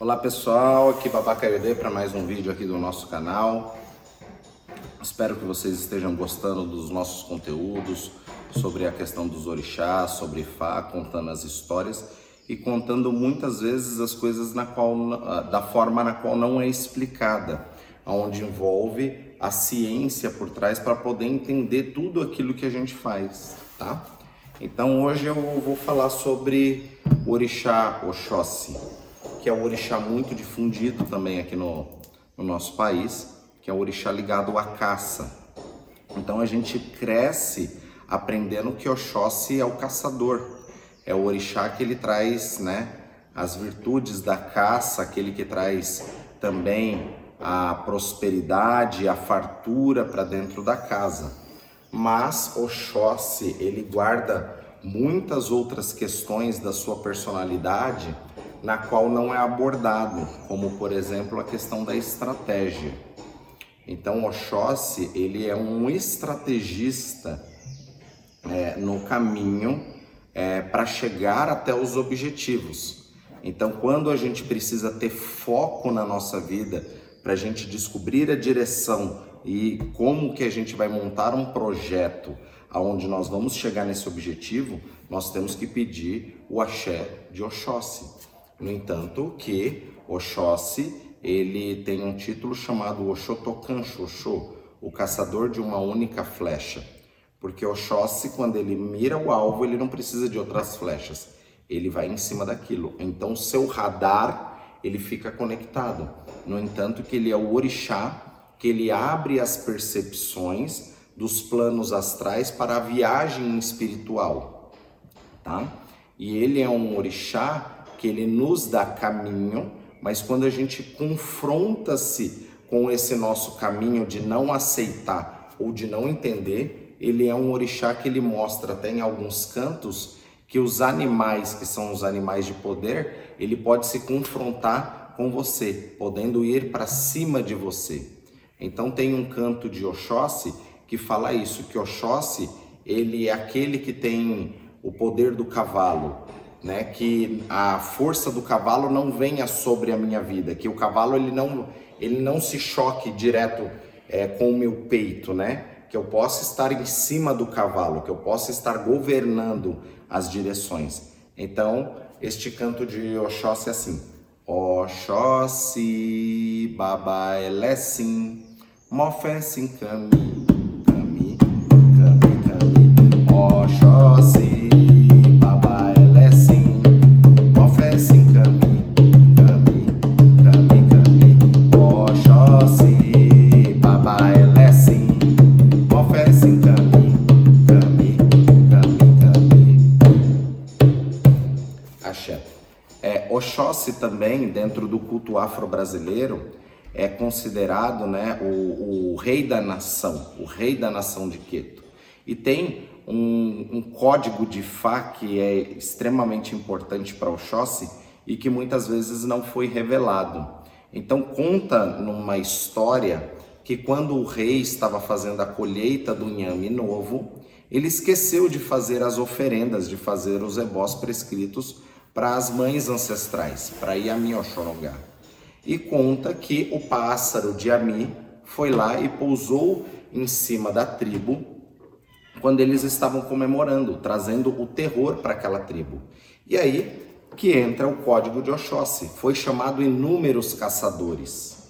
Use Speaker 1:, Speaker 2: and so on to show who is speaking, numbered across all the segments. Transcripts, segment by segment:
Speaker 1: Olá pessoal, aqui Babaca Ayodê para mais um vídeo aqui do nosso canal. Espero que vocês estejam gostando dos nossos conteúdos sobre a questão dos orixás, sobre Fá, contando as histórias e contando muitas vezes as coisas na qual, da forma na qual não é explicada, onde envolve a ciência por trás para poder entender tudo aquilo que a gente faz, tá? Então hoje eu vou falar sobre o orixá Oxóssi, que é um orixá muito difundido também aqui no, no nosso país, que é um orixá ligado à caça. Então a gente cresce aprendendo que Oxóssi é o caçador, é o orixá que ele traz, né, as virtudes da caça, aquele que traz também a prosperidade, a fartura para dentro da casa mas Oxóssi ele guarda muitas outras questões da sua personalidade na qual não é abordado, como por exemplo a questão da estratégia. Então Oxóssi ele é um estrategista é, no caminho é, para chegar até os objetivos. Então quando a gente precisa ter foco na nossa vida para a gente descobrir a direção e como que a gente vai montar um projeto aonde nós vamos chegar nesse objetivo, nós temos que pedir o axé de Oxóssi. No entanto, que Oxóssi, ele tem um título chamado Oxotokan Xoxô, o caçador de uma única flecha. Porque Oxóssi, quando ele mira o alvo, ele não precisa de outras flechas. Ele vai em cima daquilo. Então, seu radar, ele fica conectado. No entanto, que ele é o orixá que ele abre as percepções dos planos astrais para a viagem espiritual, tá? E ele é um orixá que ele nos dá caminho, mas quando a gente confronta-se com esse nosso caminho de não aceitar ou de não entender, ele é um orixá que ele mostra até em alguns cantos que os animais, que são os animais de poder, ele pode se confrontar com você, podendo ir para cima de você. Então tem um canto de Oxóssi que fala isso, que Oxóssi, ele é aquele que tem o poder do cavalo, né? Que a força do cavalo não venha sobre a minha vida, que o cavalo ele não ele não se choque direto é, com o meu peito, né? Que eu possa estar em cima do cavalo, que eu possa estar governando as direções. Então, este canto de Oxóssi é assim: Oxóssi, Baba Elesim, Mofensin Kami, Oxóssi também, dentro do culto afro-brasileiro, é considerado né, o, o, rei da nação, o rei da nação de Queto. E tem um, um código de Fá que é extremamente importante para Oxóssi e que muitas vezes não foi revelado. Então conta numa história que quando o rei estava fazendo a colheita do inhame novo, ele esqueceu de fazer as oferendas, de fazer os ebós prescritos para as mães ancestrais, para Yamioxorongá e conta que o pássaro de Ami foi lá e pousou em cima da tribo quando eles estavam comemorando, trazendo o terror para aquela tribo. E aí que entra o código de Oxóssi. Foi chamado inúmeros caçadores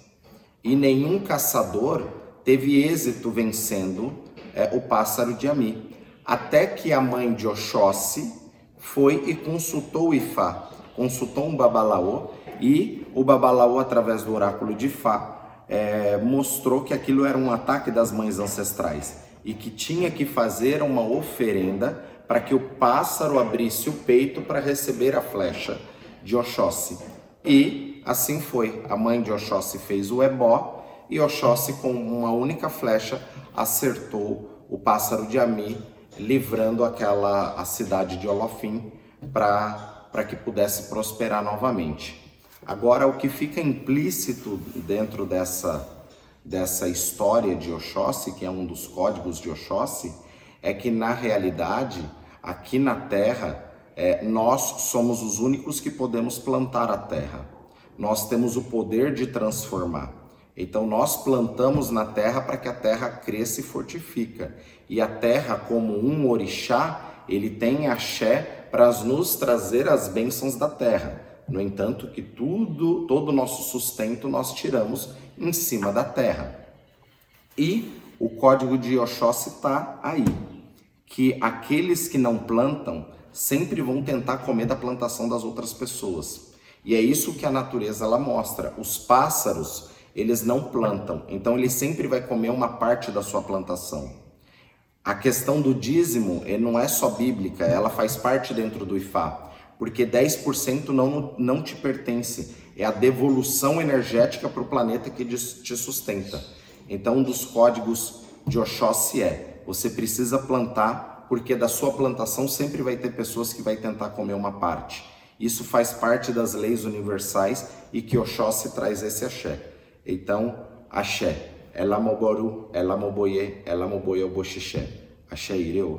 Speaker 1: e nenhum caçador teve êxito vencendo é, o pássaro de Ami. Até que a mãe de Oxóssi foi e consultou o Ifá, consultou um babalaô e o Babalaô, através do oráculo de Fá, é, mostrou que aquilo era um ataque das mães ancestrais e que tinha que fazer uma oferenda para que o pássaro abrisse o peito para receber a flecha de Oxóssi. E assim foi. A mãe de Oxóssi fez o ebó e Oxóssi, com uma única flecha, acertou o pássaro de Ami, livrando aquela a cidade de Olofim para que pudesse prosperar novamente. Agora, o que fica implícito dentro dessa, dessa história de Oxóssi, que é um dos códigos de Oxóssi, é que na realidade, aqui na Terra, é, nós somos os únicos que podemos plantar a terra. nós temos o poder de transformar. Então nós plantamos na terra para que a terra cresça e fortifica. E a terra, como um orixá, ele tem axé para nos trazer as bênçãos da terra. No entanto, que tudo, todo o nosso sustento nós tiramos em cima da terra. E o código de Oxóssi está aí, que aqueles que não plantam sempre vão tentar comer da plantação das outras pessoas. E é isso que a natureza ela mostra. Os pássaros, eles não plantam, então ele sempre vai comer uma parte da sua plantação. A questão do dízimo não é só bíblica, ela faz parte dentro do IFA, porque 10% não, não te pertence, é a devolução energética para o planeta que te sustenta. Então, um dos códigos de Oxóssi é: você precisa plantar, porque da sua plantação sempre vai ter pessoas que vai tentar comer uma parte. Isso faz parte das leis universais e que Oxóssi traz esse axé. Então, axé. Ela moboru, ela moboye, ela moboye o boxixé. Axé ireu.